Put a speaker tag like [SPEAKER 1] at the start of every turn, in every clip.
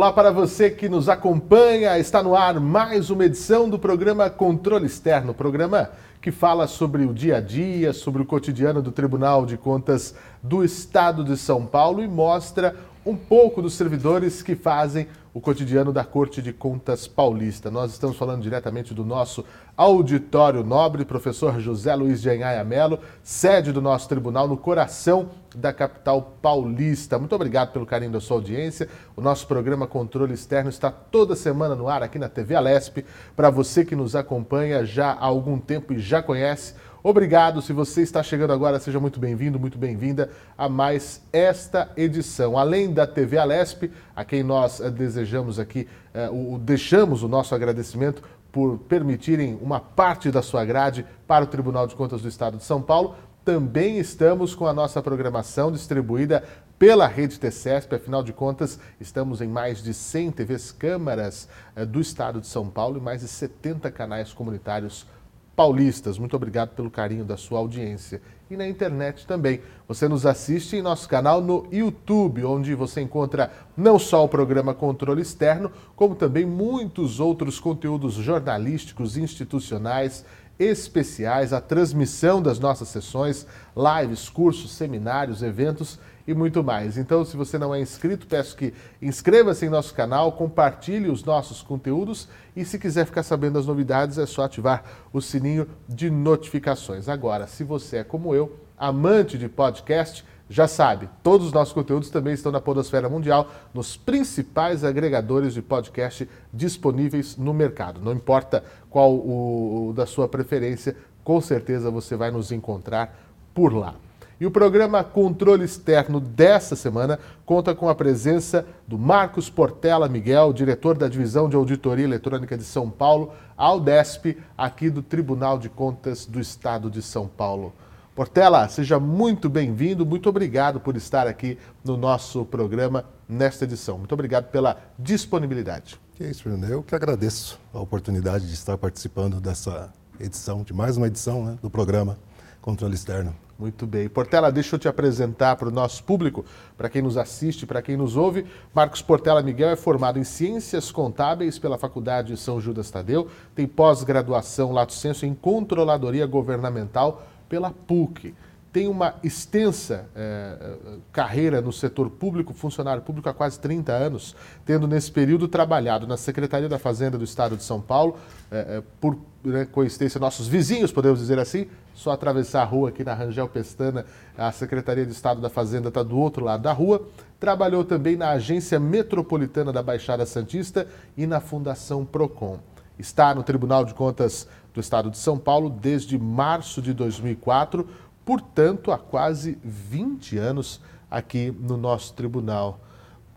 [SPEAKER 1] Olá para você que nos acompanha. Está no ar mais uma edição do programa Controle Externo, programa que fala sobre o dia a dia, sobre o cotidiano do Tribunal de Contas do Estado de São Paulo e mostra um pouco dos servidores que fazem o cotidiano da Corte de Contas Paulista. Nós estamos falando diretamente do nosso auditório nobre, professor José Luiz de Anhaia Melo, sede do nosso tribunal no coração da capital paulista. Muito obrigado pelo carinho da sua audiência. O nosso programa Controle Externo está toda semana no ar aqui na TV Alesp. Para você que nos acompanha já há algum tempo e já conhece Obrigado. Se você está chegando agora, seja muito bem-vindo, muito bem-vinda a mais esta edição. Além da TV Alesp, a quem nós eh, desejamos aqui, eh, o, deixamos o nosso agradecimento por permitirem uma parte da sua grade para o Tribunal de Contas do Estado de São Paulo. Também estamos com a nossa programação distribuída pela rede TCESP, afinal de contas, estamos em mais de 100 TVs câmaras eh, do estado de São Paulo e mais de 70 canais comunitários paulistas. Muito obrigado pelo carinho da sua audiência. E na internet também. Você nos assiste em nosso canal no YouTube, onde você encontra não só o programa Controle Externo, como também muitos outros conteúdos jornalísticos, institucionais, especiais, a transmissão das nossas sessões, lives, cursos, seminários, eventos e muito mais. Então, se você não é inscrito, peço que inscreva-se em nosso canal, compartilhe os nossos conteúdos e se quiser ficar sabendo das novidades, é só ativar o sininho de notificações. Agora, se você é como eu, amante de podcast, já sabe, todos os nossos conteúdos também estão na Podosfera Mundial, nos principais agregadores de podcast disponíveis no mercado. Não importa qual o, o da sua preferência, com certeza você vai nos encontrar por lá. E o programa Controle Externo dessa semana conta com a presença do Marcos Portela Miguel, diretor da Divisão de Auditoria Eletrônica de São Paulo, Aldesp, aqui do Tribunal de Contas do Estado de São Paulo. Portela, seja muito bem-vindo, muito obrigado por estar aqui no nosso programa nesta edição. Muito obrigado pela disponibilidade.
[SPEAKER 2] Que isso, Bruno. Eu que agradeço a oportunidade de estar participando dessa edição, de mais uma edição né, do programa Controle Externo.
[SPEAKER 1] Muito bem. Portela, deixa eu te apresentar para o nosso público, para quem nos assiste, para quem nos ouve. Marcos Portela Miguel é formado em Ciências Contábeis pela Faculdade São Judas Tadeu, tem pós-graduação Lato Senso em Controladoria Governamental pela PUC tem uma extensa é, carreira no setor público, funcionário público há quase 30 anos, tendo nesse período trabalhado na Secretaria da Fazenda do Estado de São Paulo, é, por né, coincidência, nossos vizinhos, podemos dizer assim, só atravessar a rua aqui na Rangel Pestana, a Secretaria de Estado da Fazenda está do outro lado da rua. Trabalhou também na Agência Metropolitana da Baixada Santista e na Fundação Procon. Está no Tribunal de Contas do Estado de São Paulo desde março de 2004 portanto, há quase 20 anos aqui no nosso tribunal.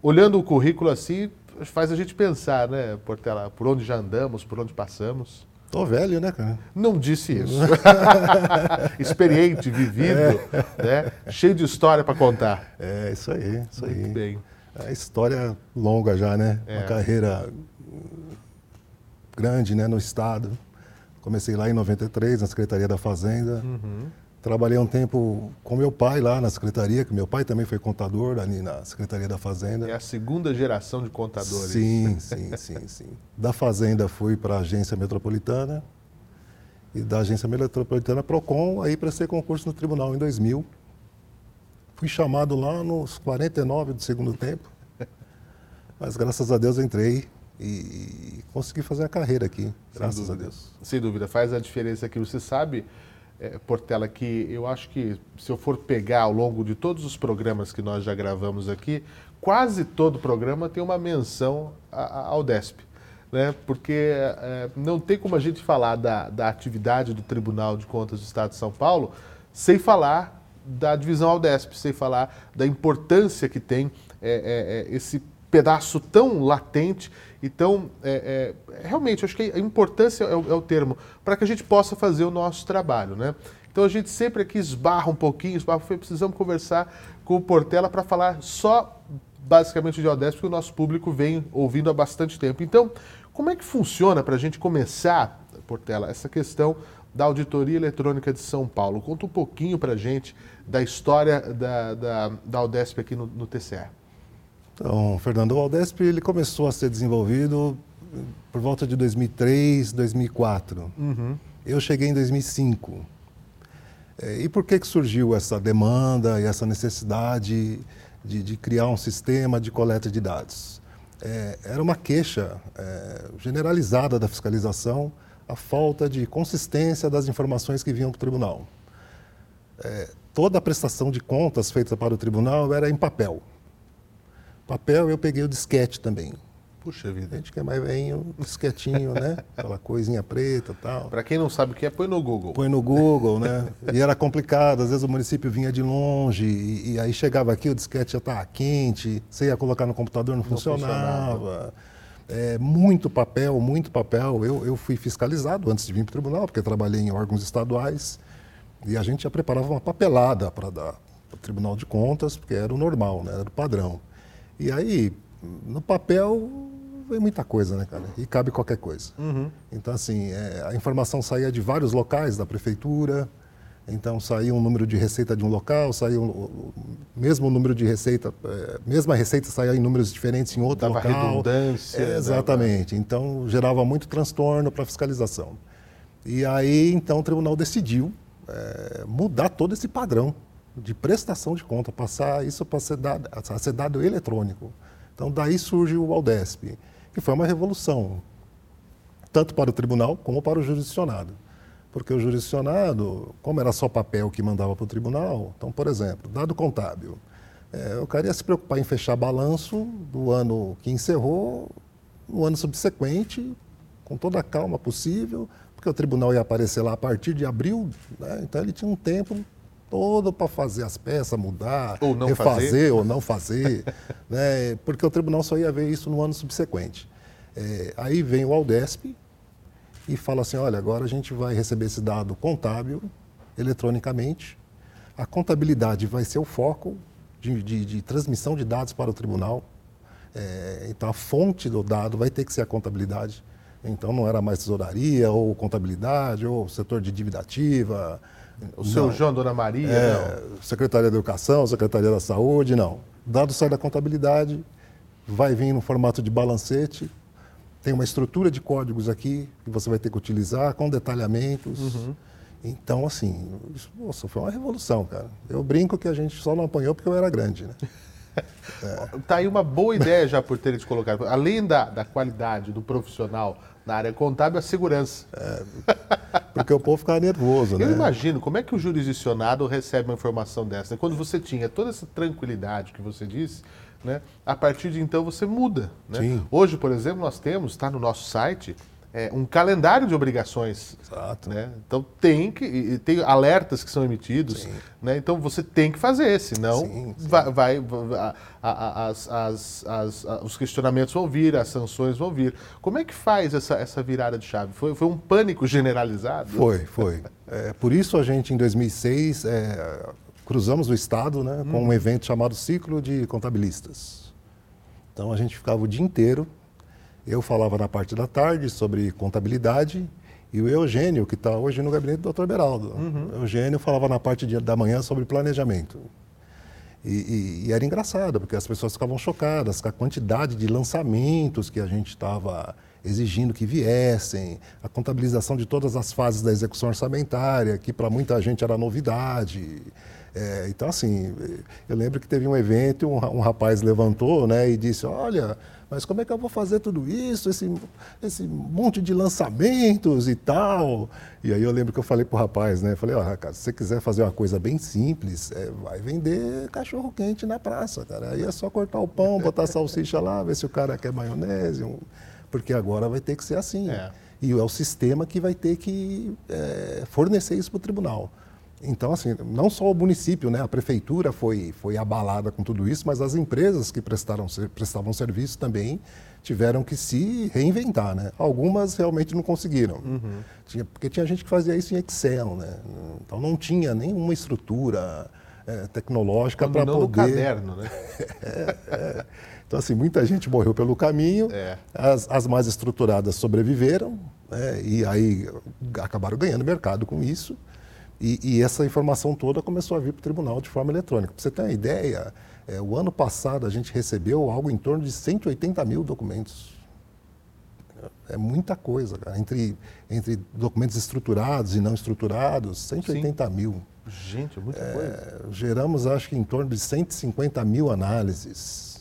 [SPEAKER 1] Olhando o currículo assim, faz a gente pensar, né, Portela, por onde já andamos, por onde passamos.
[SPEAKER 2] Tô velho, né, cara?
[SPEAKER 1] Não disse isso. Experiente, vivido, é. né? cheio de história para contar.
[SPEAKER 2] É, isso aí, isso
[SPEAKER 1] Muito
[SPEAKER 2] aí.
[SPEAKER 1] bem.
[SPEAKER 2] É história longa já, né? É. Uma carreira grande, né, no Estado. Comecei lá em 93, na Secretaria da Fazenda. Uhum. Trabalhei um tempo com meu pai lá na secretaria, que meu pai também foi contador ali na Secretaria da Fazenda.
[SPEAKER 1] É a segunda geração de contadores.
[SPEAKER 2] Sim, sim, sim, sim. Da Fazenda fui para a Agência Metropolitana e da Agência Metropolitana Procon, aí prestei concurso no tribunal em 2000. Fui chamado lá nos 49 do segundo tempo, mas graças a Deus entrei e consegui fazer a carreira aqui, graças a Deus.
[SPEAKER 1] Sem dúvida, faz a diferença que você sabe é, Portela, que eu acho que se eu for pegar ao longo de todos os programas que nós já gravamos aqui, quase todo programa tem uma menção ao DESP. Né? Porque é, não tem como a gente falar da, da atividade do Tribunal de Contas do Estado de São Paulo sem falar da divisão Aldesp, sem falar da importância que tem é, é, é esse pedaço tão latente então, é, é, realmente, acho que a importância é o, é o termo, para que a gente possa fazer o nosso trabalho. Né? Então, a gente sempre aqui esbarra um pouquinho, esbarra, precisamos conversar com o Portela para falar só basicamente de Odesp, que o nosso público vem ouvindo há bastante tempo. Então, como é que funciona para a gente começar, Portela, essa questão da Auditoria Eletrônica de São Paulo? Conta um pouquinho para a gente da história da, da, da aqui no, no.
[SPEAKER 2] Então, Fernando, o Aldesp ele começou a ser desenvolvido por volta de 2003, 2004. Uhum. Eu cheguei em 2005. É, e por que, que surgiu essa demanda e essa necessidade de, de criar um sistema de coleta de dados? É, era uma queixa é, generalizada da fiscalização a falta de consistência das informações que vinham para o tribunal. É, toda a prestação de contas feita para o tribunal era em papel. Papel eu peguei o disquete também.
[SPEAKER 1] Puxa vida.
[SPEAKER 2] A gente quer mais velhinho, disquetinho, né? Aquela coisinha preta e tal.
[SPEAKER 1] Para quem não sabe o que é, põe no Google.
[SPEAKER 2] Põe no Google, né? E era complicado, às vezes o município vinha de longe e, e aí chegava aqui, o disquete já estava quente, você ia colocar no computador, não, não funcionava. funcionava. É, muito papel, muito papel. Eu, eu fui fiscalizado antes de vir para o tribunal, porque trabalhei em órgãos estaduais e a gente já preparava uma papelada para dar para o Tribunal de Contas, porque era o normal, né? era o padrão. E aí, no papel, vem muita coisa, né, cara? E cabe qualquer coisa. Uhum. Então, assim, é, a informação saía de vários locais da prefeitura. Então, saía um número de receita de um local, saía um, mesmo número de receita, é, mesma receita saía em números diferentes em outro
[SPEAKER 1] Dava
[SPEAKER 2] local.
[SPEAKER 1] redundância.
[SPEAKER 2] É, exatamente. Dava... Então, gerava muito transtorno para a fiscalização. E aí, então, o tribunal decidiu é, mudar todo esse padrão de prestação de conta, passar isso para ser dado, a ser dado eletrônico. Então, daí surge o Aldesp que foi uma revolução, tanto para o tribunal como para o jurisdicionado. Porque o jurisdicionado, como era só papel que mandava para o tribunal, então, por exemplo, dado contábil, é, o cara ia se preocupar em fechar balanço do ano que encerrou, no ano subsequente, com toda a calma possível, porque o tribunal ia aparecer lá a partir de abril, né? então ele tinha um tempo todo para fazer as peças, mudar,
[SPEAKER 1] ou não
[SPEAKER 2] refazer
[SPEAKER 1] fazer.
[SPEAKER 2] ou não fazer, né? porque o tribunal só ia ver isso no ano subsequente. É, aí vem o Aldesp e fala assim, olha, agora a gente vai receber esse dado contábil eletronicamente, a contabilidade vai ser o foco de, de, de transmissão de dados para o tribunal, é, então a fonte do dado vai ter que ser a contabilidade, então não era mais tesouraria ou contabilidade ou setor de dívida ativa,
[SPEAKER 1] o seu não. João, Dona Maria, é.
[SPEAKER 2] Secretaria da Educação, Secretaria da Saúde, não. Dado sai da contabilidade, vai vir no formato de balancete, tem uma estrutura de códigos aqui que você vai ter que utilizar com detalhamentos. Uhum. Então, assim, nossa, foi uma revolução, cara. Eu brinco que a gente só não apanhou porque eu era grande, né?
[SPEAKER 1] É. Tá aí uma boa ideia já por terem te colocado. Além da, da qualidade do profissional na área contábil, a segurança. É,
[SPEAKER 2] porque o povo ficava nervoso, né?
[SPEAKER 1] Eu imagino, como é que o jurisdicionado recebe uma informação dessa? Quando você tinha toda essa tranquilidade que você disse, né, a partir de então você muda. Né? Hoje, por exemplo, nós temos, está no nosso site, é, um calendário de obrigações.
[SPEAKER 2] Exato.
[SPEAKER 1] Né? Então tem que tem alertas que são emitidos. Né? Então você tem que fazer, senão sim, sim. vai, vai a, a, as, as, as, os questionamentos vão vir, as sanções vão vir. Como é que faz essa, essa virada de chave? Foi, foi um pânico generalizado?
[SPEAKER 2] Foi, foi. É, por isso a gente em 2006 é, cruzamos o estado né, com hum. um evento chamado Ciclo de Contabilistas. Então a gente ficava o dia inteiro eu falava na parte da tarde sobre contabilidade e o Eugênio, que está hoje no gabinete do Dr. Beraldo. Uhum. O Eugênio falava na parte de, da manhã sobre planejamento. E, e, e, era engraçado, porque as pessoas ficavam chocadas com a quantidade de lançamentos que a gente estava exigindo que viessem, a contabilização de todas as fases da execução orçamentária, que para muita gente era novidade. É, então, assim, eu lembro que teve um evento, um, um rapaz levantou né, e disse: Olha, mas como é que eu vou fazer tudo isso, esse, esse monte de lançamentos e tal? E aí eu lembro que eu falei pro rapaz, né? Falei, ó, cara, se você quiser fazer uma coisa bem simples, é, vai vender cachorro quente na praça, cara. Aí é só cortar o pão, botar salsicha lá, ver se o cara quer maionese, um... porque agora vai ter que ser assim. É. E é o sistema que vai ter que é, fornecer isso para o tribunal. Então, assim, não só o município, né, a prefeitura foi, foi abalada com tudo isso, mas as empresas que prestaram, prestavam serviço também tiveram que se reinventar, né? Algumas realmente não conseguiram, uhum. tinha, porque tinha gente que fazia isso em Excel, né? Então não tinha nenhuma estrutura é, tecnológica para poder... no
[SPEAKER 1] caderno, né?
[SPEAKER 2] é, é. Então, assim, muita gente morreu pelo caminho, é. as, as mais estruturadas sobreviveram, né? e aí acabaram ganhando mercado com isso, E, e, essa informação toda começou a vir para o tribunal de forma eletrônica. Para você ter uma ideia, é, o ano passado a gente recebeu algo em torno de 180 mil documentos. É muita coisa, cara. Entre, entre documentos estruturados e não estruturados, 180 Sim. mil.
[SPEAKER 1] Gente, é muita é, coisa.
[SPEAKER 2] Geramos, acho que, em torno de 150 mil análises.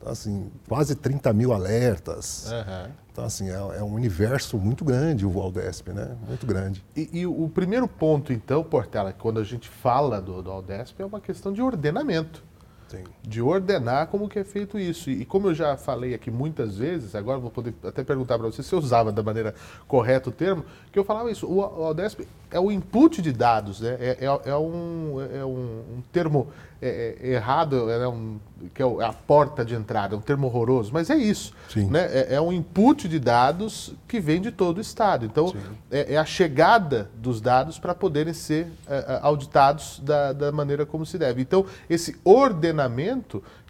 [SPEAKER 2] Então, assim, quase 30 mil alertas. Uhum. Então, assim, é, é, um universo muito grande o Aldesp, né? Muito grande.
[SPEAKER 1] E, e, o primeiro ponto, então, Portela, quando a gente fala do, do Aldesp, é uma questão de ordenamento. Sim. De ordenar como que é feito isso. E, e, como eu já falei aqui muitas vezes, agora vou poder até perguntar para você se eu usava da maneira correta o termo, que eu falava isso, o, o Aldesp é o input de dados, né? é, é, é um, é um, um termo é, é, errado, é um, que é a porta de entrada, é um termo horroroso, mas é isso. Né? É, é, um input de dados que vem de todo o Estado. Então, é, é, a chegada dos dados para poderem ser é, é, auditados da, da maneira como se deve. Então, esse ordenamento,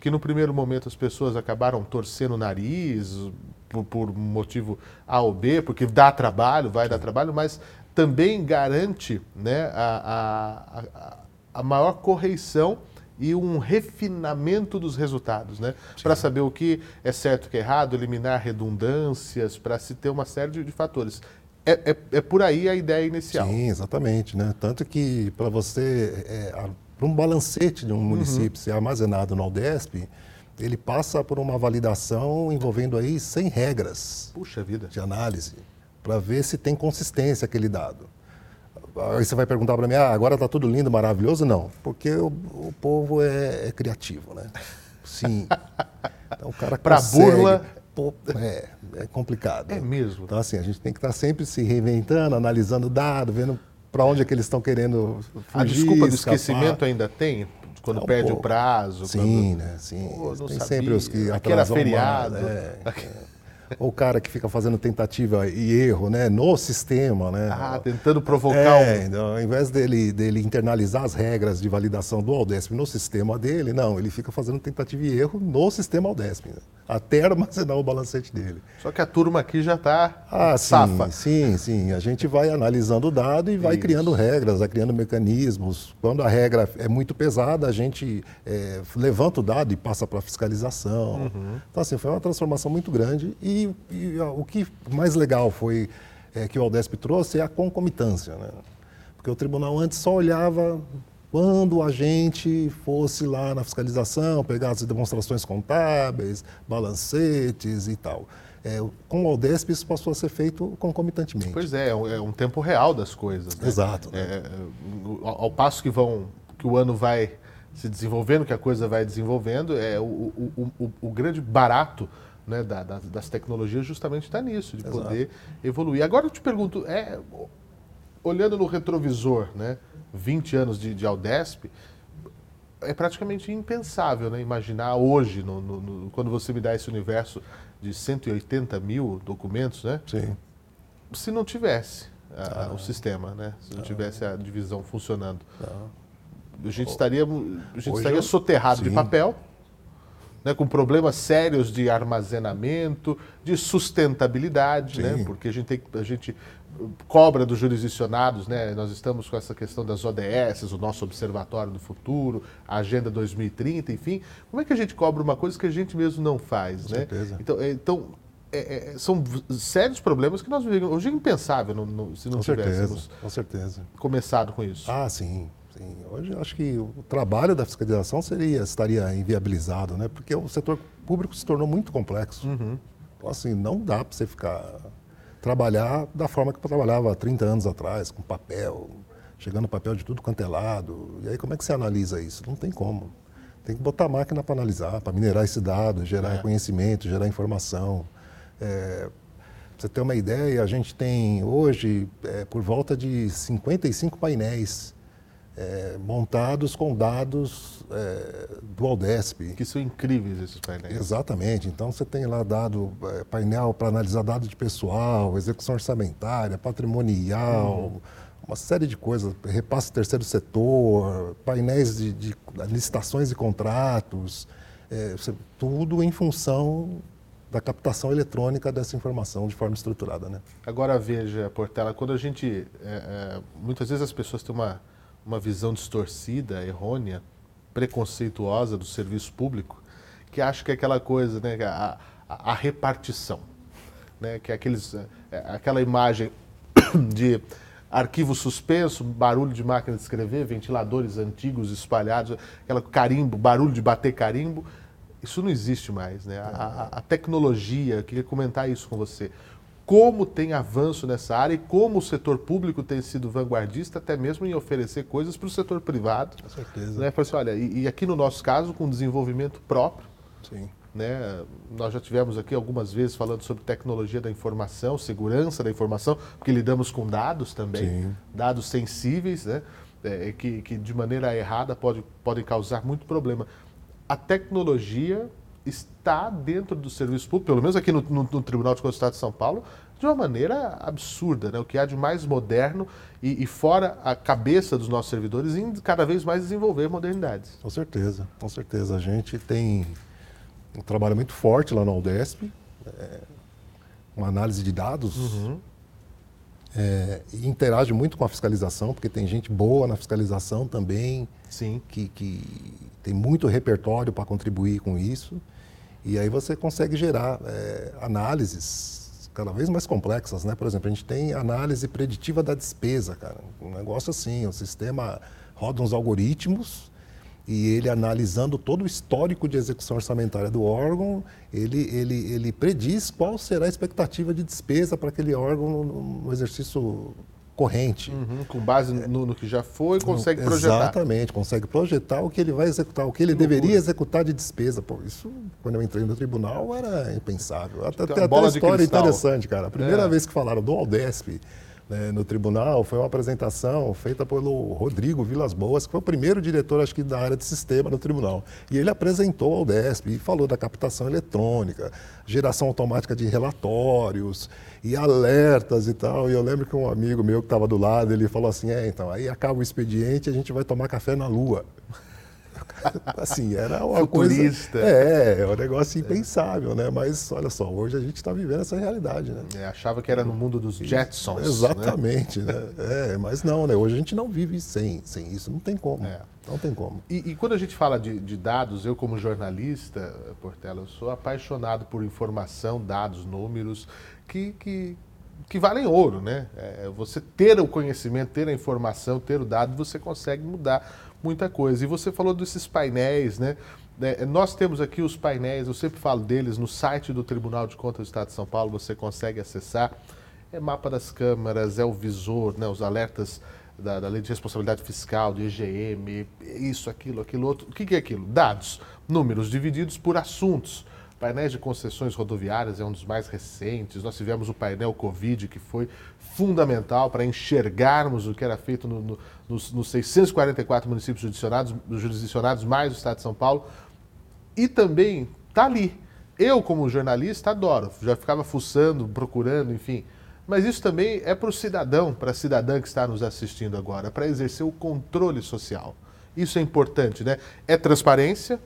[SPEAKER 1] que no primeiro momento as pessoas acabaram torcendo o nariz, por, por motivo A ou B, porque dá trabalho, vai Sim. dar trabalho, mas também garante né, a, a, a, maior correição e um refinamento dos resultados, né? Para saber o que é certo e o que é errado, eliminar redundâncias, para se ter uma série de, de fatores. É, é, é, por aí a ideia inicial.
[SPEAKER 2] Sim, exatamente. Né? Tanto que para você, é, para um balancete de um uhum. município ser armazenado no Aldesp, ele passa por uma validação envolvendo aí 100 regras
[SPEAKER 1] Puxa vida.
[SPEAKER 2] de análise para ver se tem consistência aquele dado. Aí você vai perguntar para mim, ah, agora está tudo lindo, maravilhoso? Não, porque o, o povo é, é, criativo, né? Sim.
[SPEAKER 1] Então o cara Para burla...
[SPEAKER 2] Pô, é, é complicado.
[SPEAKER 1] É mesmo.
[SPEAKER 2] Então assim, a gente tem que estar tá sempre se reinventando, analisando dados, vendo para onde é que eles estão querendo fugir, A
[SPEAKER 1] desculpa do escapar. esquecimento ainda tem? Quando um perde pouco. o prazo?
[SPEAKER 2] Sim,
[SPEAKER 1] quando...
[SPEAKER 2] né? Sim. Pô, tem sabia. sempre os que
[SPEAKER 1] Aqui era feriado. Uma,
[SPEAKER 2] é, é o cara que fica fazendo tentativa e erro né, no sistema. Né?
[SPEAKER 1] Ah, tentando provocar
[SPEAKER 2] é, um... então, ao invés dele, dele internalizar as regras de validação do Aldesp no sistema dele, não, ele fica fazendo tentativa e erro no sistema Aldesp, né? até armazenar o balancete dele.
[SPEAKER 1] Só que a turma aqui já está
[SPEAKER 2] ah, safa. Sim, sim, sim. A gente vai analisando o dado e vai Isso. criando regras, vai criando mecanismos. Quando a regra é muito pesada, a gente é, levanta o dado e passa para fiscalização. Uhum. Então, assim, foi uma transformação muito grande e e, o que mais legal foi é, que o Aldesp trouxe é a concomitância. Né? Porque o tribunal antes só olhava quando o agente fosse lá na fiscalização, pegar as demonstrações contábeis, balancetes e tal. É, com o Aldesp isso passou a ser feito concomitantemente.
[SPEAKER 1] Pois é, é um é tempo real das coisas. Né?
[SPEAKER 2] Exato. Né?
[SPEAKER 1] É, ao, ao, passo que, vão, que o ano vai se desenvolvendo, que a coisa vai desenvolvendo, é o, o, o, o grande barato né, da, das, das, tecnologias justamente está nisso, de Exato. poder evoluir. Agora eu te pergunto, é, olhando no retrovisor, né, 20 anos de, de Aldesp, é praticamente impensável né, imaginar hoje, no, no, no, quando você me dá esse universo de 180 mil documentos, né,
[SPEAKER 2] Sim.
[SPEAKER 1] se não tivesse a, ah. o sistema, né, se não ah. tivesse a divisão funcionando. Ah. A gente estaria, a gente estaria soterrado de papel né, com problemas sérios de armazenamento, de sustentabilidade, né, porque a gente, tem, a gente cobra dos jurisdicionados, né, nós estamos com essa questão das ODS, o nosso Observatório do Futuro, a Agenda 2030, enfim. Como é que a gente cobra uma coisa que a gente mesmo não faz? Com né?
[SPEAKER 2] certeza.
[SPEAKER 1] Então, é, então é, é, são sérios problemas que nós vivemos. Hoje é impensável no, no, se não com tivéssemos
[SPEAKER 2] certeza, com certeza.
[SPEAKER 1] começado com isso.
[SPEAKER 2] Ah, sim. Sim, hoje acho que o trabalho da fiscalização seria, estaria inviabilizado, né? porque o setor público se tornou muito complexo. Uhum. Então, assim, não dá para você ficar trabalhar da forma que eu trabalhava há 30 anos atrás, com papel, chegando papel de tudo quanto é lado. E aí como é que você analisa isso? Não tem como. Tem que botar a máquina para analisar, para minerar esse dado, gerar é. conhecimento, gerar informação. É, você ter uma ideia, a gente tem hoje é, por volta de 55 painéis é, montados com dados é, do Aldesp.
[SPEAKER 1] Que são incríveis esses painéis.
[SPEAKER 2] Exatamente. Então você tem lá dado é, painel para analisar dados de pessoal, execução orçamentária, patrimonial, uhum. uma série de coisas, repasse terceiro setor, painéis de, de licitações e contratos, é, tudo em função da captação eletrônica dessa informação de forma estruturada. Né?
[SPEAKER 1] Agora veja, Portela, quando a gente. É, é, muitas vezes as pessoas têm uma, uma visão distorcida, errônea, preconceituosa do serviço público, que acha que é aquela coisa, né, a, a, a repartição, né, que é aqueles, é, aquela imagem de arquivo suspenso, barulho de máquina de escrever, ventiladores antigos espalhados, aquela carimbo, barulho de bater carimbo. Isso não existe mais, né? A, a, a tecnologia, queria comentar isso com você. Como tem avanço nessa área e como o setor público tem sido vanguardista, até mesmo em oferecer coisas para o setor privado.
[SPEAKER 2] Com certeza.
[SPEAKER 1] Né? Assim, olha, e, e aqui no nosso caso, com desenvolvimento próprio,
[SPEAKER 2] Sim.
[SPEAKER 1] Né? Nós já tivemos aqui algumas vezes falando sobre tecnologia da informação, segurança da informação, porque lidamos com dados também,
[SPEAKER 2] Sim.
[SPEAKER 1] dados sensíveis, né? É, que, que de maneira errada pode, podem causar muito problema. A tecnologia está dentro do serviço público, pelo menos aqui no, no, no Tribunal de Contas do Estado de São Paulo, de uma maneira absurda, né? o que há de mais moderno e, e, fora a cabeça dos nossos servidores em cada vez mais desenvolver modernidades.
[SPEAKER 2] Com certeza, com certeza. A gente tem um trabalho muito forte lá na UDESP, é, uma análise de dados, uhum. É, interage muito com a fiscalização, porque tem gente boa na fiscalização também,
[SPEAKER 1] Sim.
[SPEAKER 2] Que, que tem muito repertório para contribuir com isso, e aí você consegue gerar é, análises cada vez mais complexas, né? Por exemplo, a gente tem análise preditiva da despesa, cara, um negócio assim, o sistema roda uns algoritmos e ele analisando todo o histórico de execução orçamentária do órgão, ele, ele, ele prediz qual será a expectativa de despesa para aquele órgão no, exercício corrente.
[SPEAKER 1] Uhum, com base no, no, que já foi, consegue projetar.
[SPEAKER 2] Exatamente, consegue projetar o que ele vai executar, o que ele que deveria executar de despesa. Pô, isso, quando eu entrei no tribunal, era impensável. Até, tem até uma história interessante, cara. A primeira é. vez que falaram do Aldesp, né, no tribunal foi uma apresentação feita pelo Rodrigo Vilas Boas, que foi o primeiro diretor, acho que, da área de sistema no tribunal. E ele apresentou ao DESP e falou da captação eletrônica, geração automática de relatórios e alertas e tal. E eu lembro que um amigo meu que estava do lado, ele falou assim, é, então, aí acaba o expediente e a gente vai tomar café na lua. assim, era uma
[SPEAKER 1] Futurista.
[SPEAKER 2] coisa... É, é um negócio impensável, né? Mas, olha só, hoje a gente está vivendo essa realidade, né?
[SPEAKER 1] É, achava que era no mundo dos Jetsons.
[SPEAKER 2] Exatamente, né? né? É, mas não, né? Hoje a gente não vive sem, sem isso, não tem como. É. Não tem como.
[SPEAKER 1] E, e, quando a gente fala de, de, dados, eu como jornalista, Portela, eu sou apaixonado por informação, dados, números, que, que, que valem ouro, né? É, você ter o conhecimento, ter a informação, ter o dado, você consegue mudar muita coisa. E você falou desses painéis, né? É, nós temos aqui os painéis, eu sempre falo deles, no site do Tribunal de Contas do Estado de São Paulo, você consegue acessar. É mapa das câmaras, é o visor, né, os alertas da, da Lei de Responsabilidade Fiscal, do IGM, isso, aquilo, aquilo outro. O que, que é aquilo? Dados, números divididos por assuntos. Painéis de concessões rodoviárias é um dos mais recentes. Nós tivemos o painel Covid, que foi fundamental para enxergarmos o que era feito no, no, nos, nos 644 municípios jurisdicionados, jurisdicionados, mais o Estado de São Paulo. E também está ali. Eu, como jornalista, adoro. Já ficava fuçando, procurando, enfim. Mas isso também é para o cidadão, para a cidadã que está nos assistindo agora, para exercer o controle social. Isso é importante, né? É transparência,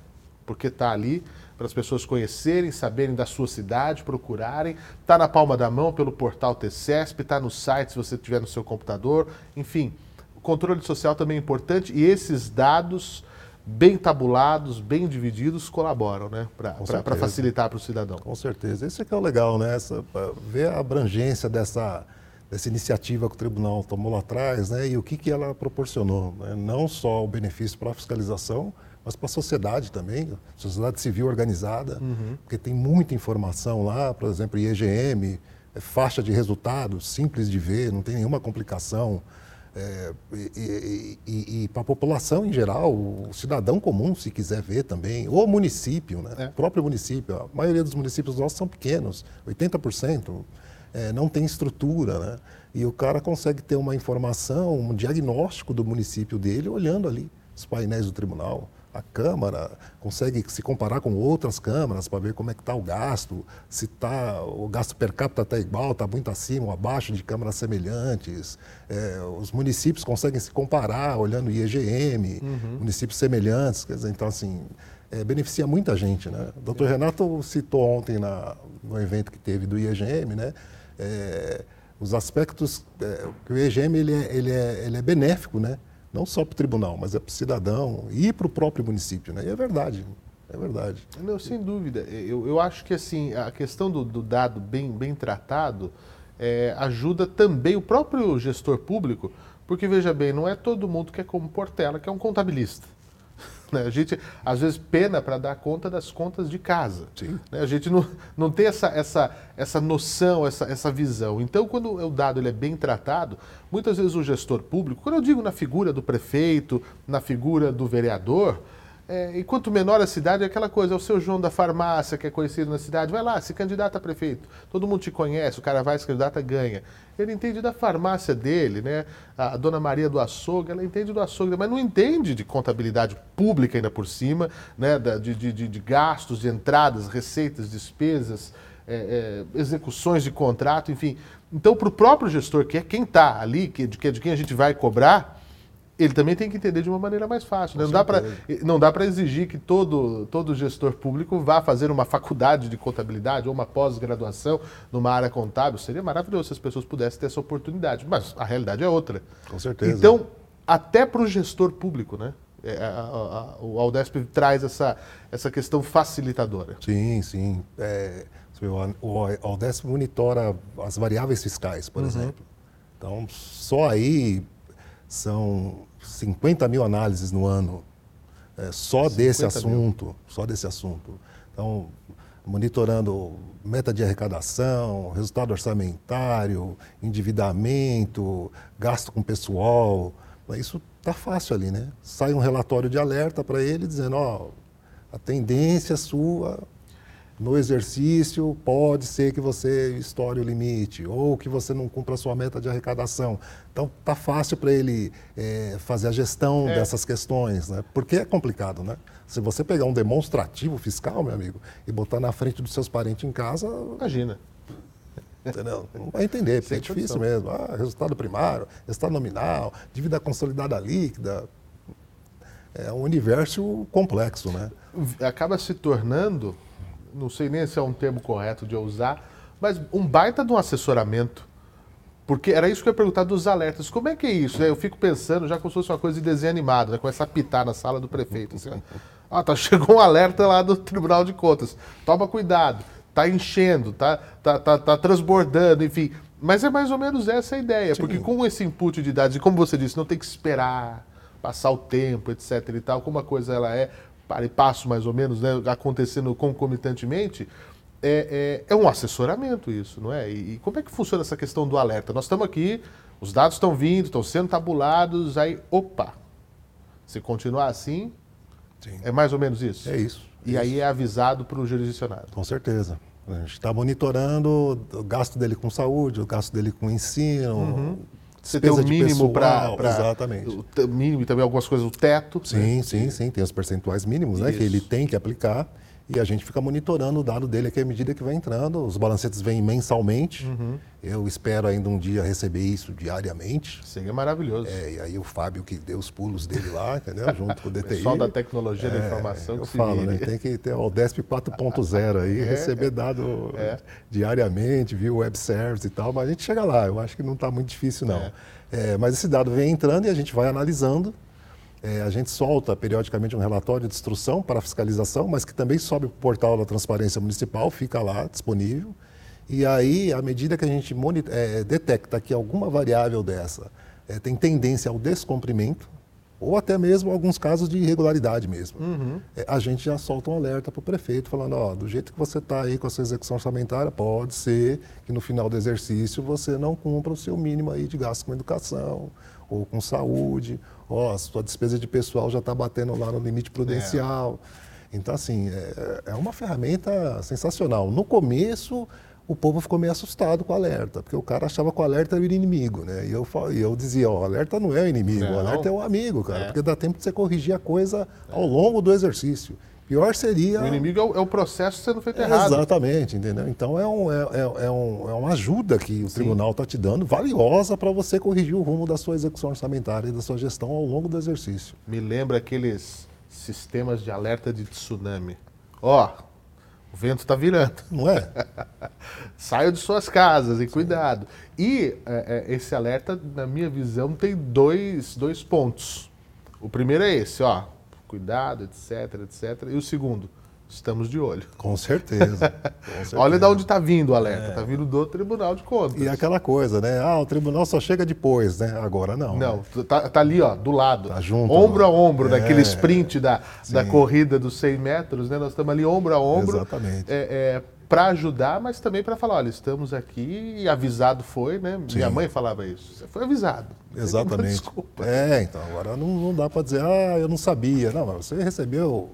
[SPEAKER 1] porque está ali para as pessoas conhecerem, saberem da sua cidade, procurarem. Está na palma da mão pelo portal TCESP, está no site se você tiver no seu computador. Enfim, o controle social também é importante e esses dados bem tabulados, bem divididos, colaboram, né? Para facilitar para o cidadão.
[SPEAKER 2] Com certeza. Isso é que é o legal, né? Essa, ver a abrangência dessa, dessa iniciativa que o tribunal tomou lá atrás, né? E o que, que ela proporcionou. Né? Não só o benefício para a fiscalização, mas para a sociedade também, sociedade civil organizada, uhum. porque tem muita informação lá, por exemplo, IEGM, é faixa de resultados, simples de ver, não tem nenhuma complicação. É, e, e, e, e para a população em geral, o cidadão comum, se quiser ver também, ou município, né? É. o próprio município. A maioria dos municípios nossos são pequenos, 80%, é, não tem estrutura. Né? E o cara consegue ter uma informação, um diagnóstico do município dele olhando ali os painéis do tribunal a Câmara consegue se comparar com outras câmaras para ver como é que está o gasto, se tá, o gasto per capita está igual, está muito acima ou abaixo de câmaras semelhantes. É, os municípios conseguem se comparar olhando o IEGM, uhum. municípios semelhantes. Quer dizer, então, assim, é, beneficia muita gente. Né? O doutor Renato citou ontem na, no evento que teve do IEGM, né? É, os aspectos é, que o IEGM ele é, ele é, ele é benéfico, né? Não só para o tribunal, mas é para o cidadão e para o próprio município. Né? E é verdade. É verdade.
[SPEAKER 1] Não, sem dúvida. Eu, eu acho que assim a questão do, do dado bem, bem tratado é, ajuda também o próprio gestor público, porque veja bem, não é todo mundo que é como Portela, que é um contabilista. Né? A gente, às vezes, pena para dar conta das contas de casa. Né? A gente não, não tem essa, essa, essa noção, essa, essa visão. Então, quando o dado ele é bem tratado, muitas vezes o gestor público, quando eu digo na figura do prefeito, na figura do vereador, é, e quanto menor a cidade, é aquela coisa, é o seu João da farmácia, que é conhecido na cidade, vai lá, se candidata a prefeito. Todo mundo te conhece, o cara vai, se candidata, ganha. Ele entende da farmácia dele, né? A dona Maria do açougue, ela entende do açougue, mas não entende de contabilidade pública ainda por cima, né? De, de, de, de gastos, de entradas, receitas, despesas, é, é, execuções de contrato, enfim. Então, para o próprio gestor, que é quem está ali, que, que é de quem a gente vai cobrar, ele também tem que entender de uma maneira mais fácil. Né? Não, dá pra, não dá para exigir que todo, todo gestor público vá fazer uma faculdade de contabilidade ou uma pós-graduação numa área contábil. Seria maravilhoso se as pessoas pudessem ter essa oportunidade, mas a realidade é outra.
[SPEAKER 2] Com certeza.
[SPEAKER 1] Então, até para o gestor público, né? É, a, a, a, o Aldesp traz essa, essa questão facilitadora.
[SPEAKER 2] Sim, sim. É, o Aldesp monitora as variáveis fiscais, por uhum. exemplo. Então, só aí são 50 mil análises no ano é, só desse assunto, mil. só desse assunto. Então, monitorando meta de arrecadação, resultado orçamentário, endividamento, gasto com pessoal. Isso tá fácil ali, né? Sai um relatório de alerta para ele dizendo, ó, a tendência sua no exercício pode ser que você estoure o limite ou que você não cumpra a sua meta de arrecadação. Então tá fácil para ele é, fazer a gestão é. dessas questões, né? Porque é complicado, né? Se você pegar um demonstrativo fiscal, meu amigo, e botar na frente dos seus parentes em casa,
[SPEAKER 1] imagina.
[SPEAKER 2] Entendeu? Não vai entender, porque é difícil mesmo. Ah, resultado primário, resultado nominal, dívida consolidada líquida. É um universo complexo, né?
[SPEAKER 1] Acaba se tornando não sei nem se é um termo correto de eu usar, mas um baita de um assessoramento. Porque era isso que eu ia perguntar dos alertas. Como é que é isso? Eu fico pensando já como se fosse uma coisa de desenho animado, né? começa a pitar na sala do prefeito. Assim, ah, tá, chegou um alerta lá do Tribunal de Contas. Toma cuidado, tá enchendo, tá, tá, tá, tá transbordando, enfim. Mas é mais ou menos essa a ideia, Sim. porque com esse input de dados, e como você disse, não tem que esperar passar o tempo, etc e tal, como a coisa ela é, para e passo mais ou menos, né, acontecendo concomitantemente, é, é, é, um assessoramento isso, não é? E, e, como é que funciona essa questão do alerta? Nós estamos aqui, os dados estão vindo, estão sendo tabulados, aí, opa, se continuar assim, Sim. é mais ou menos isso?
[SPEAKER 2] É isso.
[SPEAKER 1] E
[SPEAKER 2] é
[SPEAKER 1] aí é avisado para o jurisdicionado?
[SPEAKER 2] Com certeza. A gente está monitorando o gasto dele com saúde, o gasto dele com ensino, uhum.
[SPEAKER 1] Você tem o um mínimo para.
[SPEAKER 2] Exatamente.
[SPEAKER 1] O mínimo e também algumas coisas, o teto.
[SPEAKER 2] Sim, né? sim, sim. Tem os percentuais mínimos né, que ele tem que aplicar. E a gente fica monitorando o dado dele aqui à medida que vai entrando. Os balancetes vêm mensalmente. Uhum. Eu espero ainda um dia receber isso diariamente.
[SPEAKER 1] Seria maravilhoso.
[SPEAKER 2] É, e aí o Fábio que deu os pulos dele lá, entendeu? Junto com o DTI.
[SPEAKER 1] Pessoal da tecnologia é, da informação.
[SPEAKER 2] Eu falo, né? Tem que ter o DESP 4.0 aí, é, receber dado é. diariamente, via web service e tal. Mas a gente chega lá. Eu acho que não está muito difícil, não. É. É, mas esse dado vem entrando e a gente vai analisando é, a gente solta periodicamente um relatório de instrução para fiscalização, mas que também sobe para o portal da Transparência Municipal, fica lá disponível. E aí, à medida que a gente é, detecta que alguma variável dessa é, tem tendência ao descumprimento, ou até mesmo alguns casos de irregularidade mesmo, uhum. é, a gente já solta um alerta para o prefeito falando, ó, do jeito que você está aí com a sua execução orçamentária, pode ser que no final do exercício você não cumpra o seu mínimo aí de gasto com educação, ou com saúde, ó, a sua despesa de pessoal já está batendo lá no limite prudencial. É. Então, assim, é, é, uma ferramenta sensacional. No começo, o povo ficou meio assustado com o alerta, porque o cara achava que o alerta era o inimigo, né? E eu, e eu dizia, ó, o alerta não é o inimigo, não. o alerta é o amigo, cara, é. porque dá tempo de você corrigir a coisa ao longo do exercício. Pior seria.
[SPEAKER 1] O inimigo é o, é o processo sendo feito é, errado.
[SPEAKER 2] Exatamente, entendeu? Então é, um, é, é, é, um, é uma ajuda que o Sim. tribunal está te dando, valiosa para você corrigir o rumo da sua execução orçamentária e da sua gestão ao longo do exercício.
[SPEAKER 1] Me lembra aqueles sistemas de alerta de tsunami. Ó, o vento está virando.
[SPEAKER 2] Não é?
[SPEAKER 1] Saiam de suas casas e cuidado. E é, é, esse alerta, na minha visão, tem dois, dois pontos. O primeiro é esse, ó, cuidado, etc, etc. E o segundo, estamos de olho.
[SPEAKER 2] Com certeza. Com certeza.
[SPEAKER 1] Olha de onde está vindo o alerta. Está é. vindo do Tribunal de Contas.
[SPEAKER 2] E aquela coisa, né? Ah, o tribunal só chega depois, né? Agora não.
[SPEAKER 1] Não, né? tá, tá, ali, ó, do lado.
[SPEAKER 2] Tá junto.
[SPEAKER 1] Ombro a ombro, é. naquele sprint da, da corrida dos 100 metros, né? Nós estamos ali ombro a ombro.
[SPEAKER 2] Exatamente.
[SPEAKER 1] É, é para ajudar, mas também para falar, olha, estamos aqui e avisado foi, né? Sim. Minha mãe falava isso. Você foi avisado.
[SPEAKER 2] Exatamente. Desculpa. É, então agora não, não dá para dizer, ah, eu não sabia. Não, mas você recebeu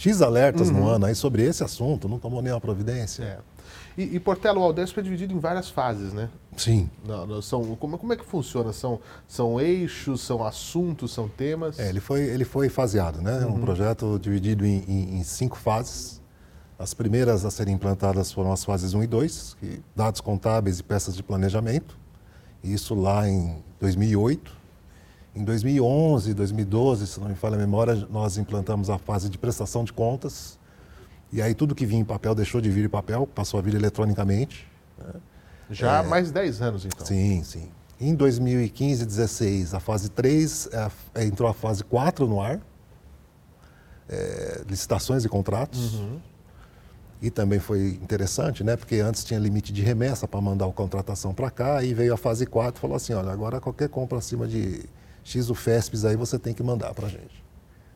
[SPEAKER 2] X alertas uhum. no ano aí sobre esse assunto, não tomou nenhuma providência. É.
[SPEAKER 1] E, e Portelo, o Aldesp é dividido em várias fases, né?
[SPEAKER 2] Sim.
[SPEAKER 1] Não, não, são, como, como é que funciona? São, são eixos, são assuntos, são temas?
[SPEAKER 2] É, ele foi, ele foi faseado, né? Uhum. Um projeto dividido em, em, em, cinco fases. As primeiras a serem implantadas foram as fases 1 e 2, que, dados contábeis e peças de planejamento. Isso lá em 2008. Em 2011, 2012, se não me falha a memória, nós implantamos a fase de prestação de contas. E aí tudo que vinha em papel deixou de vir em papel, passou a vir eletronicamente. Né?
[SPEAKER 1] Já há é, mais de 10 anos, então.
[SPEAKER 2] Sim, sim. Em 2015 e 2016, a fase 3 é, é, entrou a fase 4 no ar, é, licitações e contratos. Uhum. E também foi interessante, né? Porque antes tinha limite de remessa para mandar a contratação para cá, aí veio a fase 4 e falou assim: olha, agora qualquer compra acima de X UFESPs aí você tem que mandar para a gente.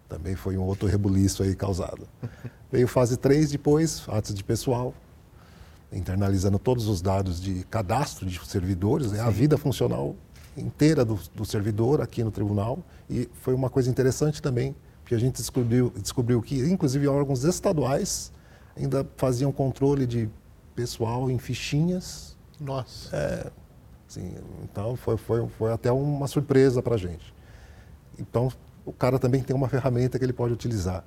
[SPEAKER 2] Também foi um outro rebuliço aí causado. Veio fase 3 depois, atos de pessoal, internalizando todos os dados de cadastro de servidores, né? a vida funcional inteira do, do, servidor aqui no tribunal. E foi uma coisa interessante também, porque a gente descobriu, descobriu que, inclusive, órgãos estaduais ainda faziam controle de pessoal em fichinhas.
[SPEAKER 1] Nossa.
[SPEAKER 2] É, Assim, então foi, foi, foi até uma surpresa para a gente. Então o cara também tem uma ferramenta que ele pode utilizar,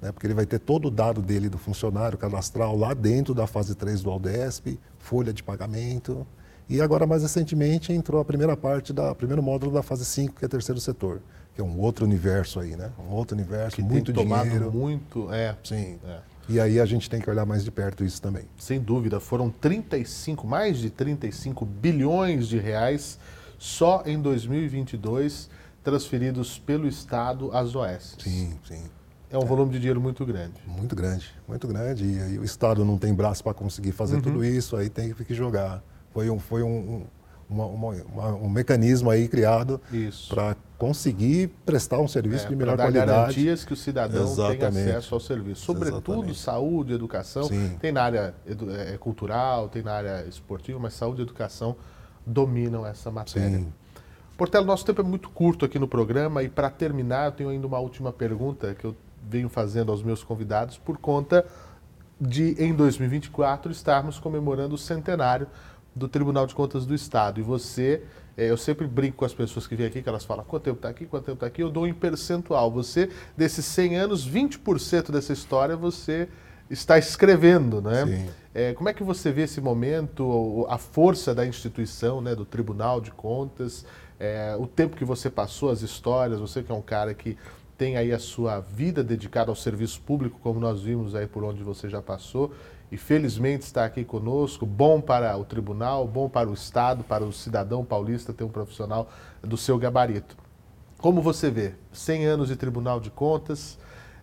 [SPEAKER 2] né? porque ele vai ter todo o dado dele do funcionário cadastral lá dentro da fase 3 do Aldesp, folha de pagamento. E agora, mais recentemente, entrou a primeira parte, da primeiro módulo da fase 5, que é terceiro setor, que é um outro universo aí, né? Um outro universo, que muito
[SPEAKER 1] tem
[SPEAKER 2] dinheiro.
[SPEAKER 1] muito, é.
[SPEAKER 2] Sim. É. E aí a gente tem que olhar mais de perto isso também.
[SPEAKER 1] Sem dúvida, foram 35, mais de 35 bilhões de reais só em 2022 transferidos pelo Estado às OS.
[SPEAKER 2] Sim, sim.
[SPEAKER 1] É um é. volume de dinheiro muito grande.
[SPEAKER 2] Muito grande, muito grande. E, e o Estado não tem braço para conseguir fazer uhum. tudo isso, aí tem que jogar. Foi um, foi um, uma, uma, uma, um mecanismo aí criado para conseguir prestar um serviço é, de melhor qualidade.
[SPEAKER 1] garantias que o cidadão Exatamente. tenha acesso ao serviço. Sobretudo Exatamente. saúde, educação. Sim. Tem na área é, cultural, tem na área esportiva, mas saúde e educação dominam essa matéria. Sim. Portela, nosso tempo é muito curto aqui no programa e para terminar eu tenho ainda uma última pergunta que eu venho fazendo aos meus convidados por conta de, em 2024, estarmos comemorando o centenário do Tribunal de Contas do Estado. E você, é, eu sempre brinco com as pessoas que vêm aqui, que elas falam quanto tempo está aqui, quanto tempo está aqui, eu dou em percentual. Você, desses 100 anos, 20% dessa história você está escrevendo, né? É, como é que você vê esse momento, a força da instituição, né, do Tribunal de Contas, é, o tempo que você passou, as histórias, você que é um cara que tem aí a sua vida dedicada ao serviço público, como nós vimos aí por onde você já passou, e felizmente está aqui conosco. Bom para o tribunal, bom para o Estado, para o cidadão paulista ter um profissional do seu gabarito. Como você vê, 100 anos de Tribunal de Contas,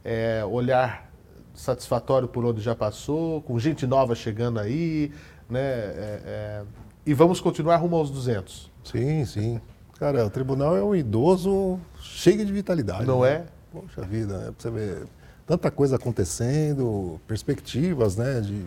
[SPEAKER 1] é, olhar satisfatório por onde já passou, com gente nova chegando aí, né? É, é, e vamos continuar rumo aos 200.
[SPEAKER 2] Sim, sim. Cara, o tribunal é um idoso cheio de vitalidade.
[SPEAKER 1] Não né? é?
[SPEAKER 2] Poxa vida, é pra você ver tanta coisa acontecendo, perspectivas né, de,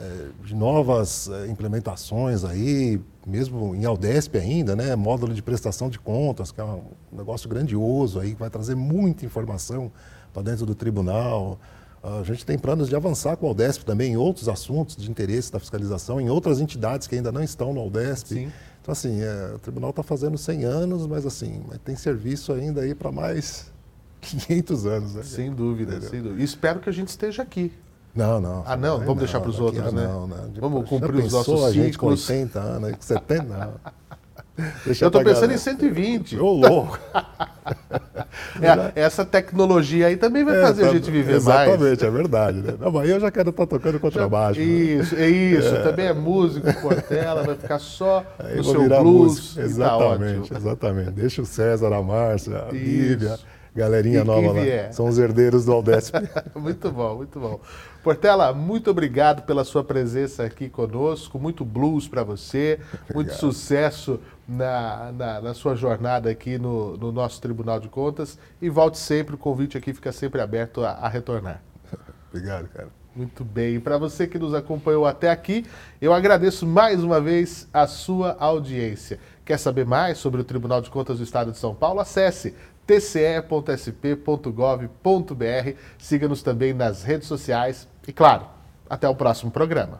[SPEAKER 2] é, de novas é, implementações aí, mesmo em Aldesp ainda, né, módulo de prestação de contas, que é um negócio grandioso aí, que vai trazer muita informação para dentro do tribunal. A gente tem planos de avançar com o Aldesp também em outros assuntos de interesse da fiscalização, em outras entidades que ainda não estão no Aldesp. Sim. Então, assim, é, o tribunal está fazendo 100 anos, mas assim, tem serviço ainda aí para mais 500 anos, né?
[SPEAKER 1] Sem dúvida, sem dúvida. E espero que a gente esteja aqui.
[SPEAKER 2] Não, não.
[SPEAKER 1] Ah, não? Vamos não, deixar para os outros, né?
[SPEAKER 2] Não, não.
[SPEAKER 1] Vamos cumprir os nossos a
[SPEAKER 2] gente ciclos. com 80 anos, com 70, não.
[SPEAKER 1] Deixa eu estou pensando galera. em 120.
[SPEAKER 2] Ô, louco.
[SPEAKER 1] É, essa tecnologia aí também vai é, fazer tá, a gente viver
[SPEAKER 2] exatamente,
[SPEAKER 1] mais.
[SPEAKER 2] Exatamente, é verdade. Né? Não, mas eu já quero estar tocando contrabaixo. Já,
[SPEAKER 1] né? isso, é isso. É. Também é músico, Portela, vai ficar só aí no seu blues.
[SPEAKER 2] Tá exatamente, tá exatamente. Deixa o César, a Márcia, a Lívia, galerinha e nova lá. São os herdeiros do Aldesp.
[SPEAKER 1] muito bom, muito bom. Portela, muito obrigado pela sua presença aqui conosco. Muito blues para você, obrigado. muito sucesso na, na, na, sua jornada aqui no, no, nosso Tribunal de Contas. E volte sempre, o convite aqui fica sempre aberto a, a retornar.
[SPEAKER 2] Obrigado, cara.
[SPEAKER 1] Muito bem. E para você que nos acompanhou até aqui, eu agradeço mais uma vez a sua audiência. Quer saber mais sobre o Tribunal de Contas do Estado de São Paulo? Acesse tce.sp.gov.br. Siga-nos também nas redes sociais e, claro, até o próximo programa.